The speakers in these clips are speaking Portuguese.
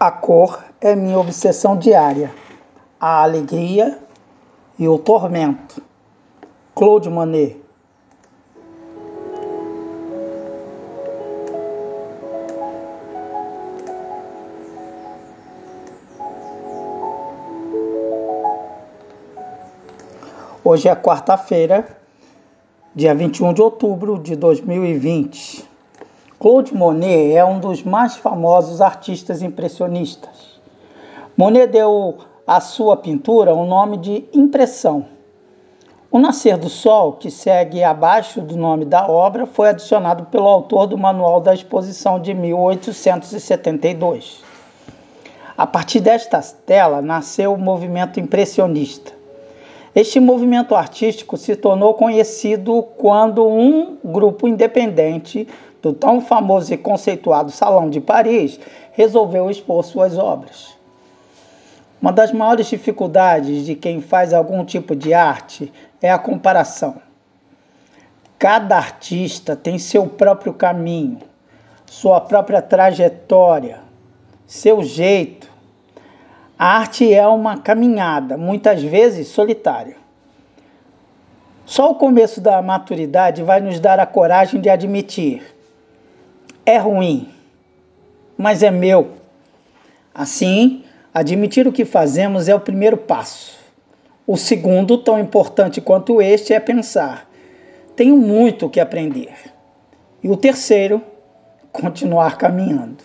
A cor é minha obsessão diária, a alegria e o tormento. Claude Monet. Hoje é quarta-feira, dia 21 de outubro de 2020. Claude Monet é um dos mais famosos artistas impressionistas. Monet deu à sua pintura o nome de impressão. O nascer do sol, que segue abaixo do nome da obra, foi adicionado pelo autor do Manual da Exposição de 1872. A partir desta tela nasceu o movimento impressionista. Este movimento artístico se tornou conhecido quando um grupo independente do tão famoso e conceituado Salão de Paris, resolveu expor suas obras. Uma das maiores dificuldades de quem faz algum tipo de arte é a comparação. Cada artista tem seu próprio caminho, sua própria trajetória, seu jeito. A arte é uma caminhada, muitas vezes solitária. Só o começo da maturidade vai nos dar a coragem de admitir é ruim, mas é meu. Assim, admitir o que fazemos é o primeiro passo. O segundo, tão importante quanto este, é pensar: tenho muito o que aprender. E o terceiro, continuar caminhando.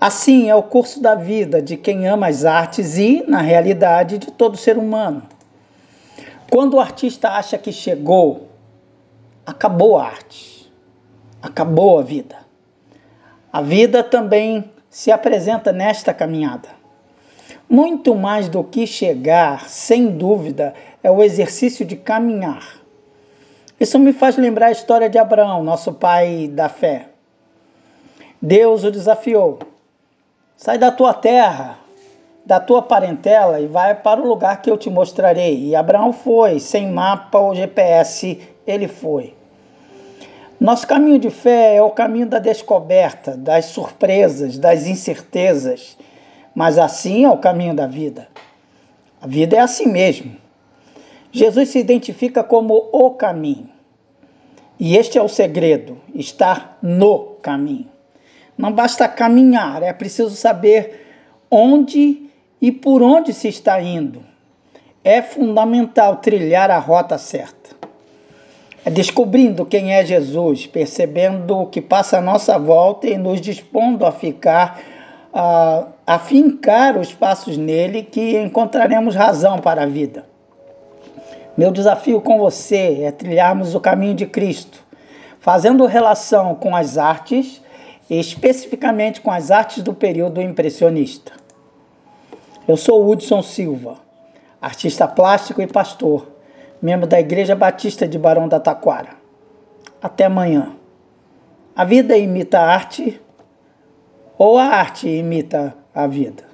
Assim é o curso da vida de quem ama as artes e, na realidade, de todo ser humano. Quando o artista acha que chegou, acabou a arte, acabou a vida. A vida também se apresenta nesta caminhada. Muito mais do que chegar, sem dúvida, é o exercício de caminhar. Isso me faz lembrar a história de Abraão, nosso pai da fé. Deus o desafiou: sai da tua terra, da tua parentela e vai para o lugar que eu te mostrarei. E Abraão foi, sem mapa ou GPS, ele foi. Nosso caminho de fé é o caminho da descoberta, das surpresas, das incertezas, mas assim é o caminho da vida. A vida é assim mesmo. Jesus se identifica como o caminho. E este é o segredo: estar no caminho. Não basta caminhar, é preciso saber onde e por onde se está indo. É fundamental trilhar a rota certa. É descobrindo quem é Jesus, percebendo o que passa à nossa volta e nos dispondo a ficar, a, a fincar os passos nele, que encontraremos razão para a vida. Meu desafio com você é trilharmos o caminho de Cristo, fazendo relação com as artes, especificamente com as artes do período impressionista. Eu sou Hudson Silva, artista plástico e pastor membro da Igreja Batista de Barão da Taquara. Até amanhã. A vida imita a arte ou a arte imita a vida?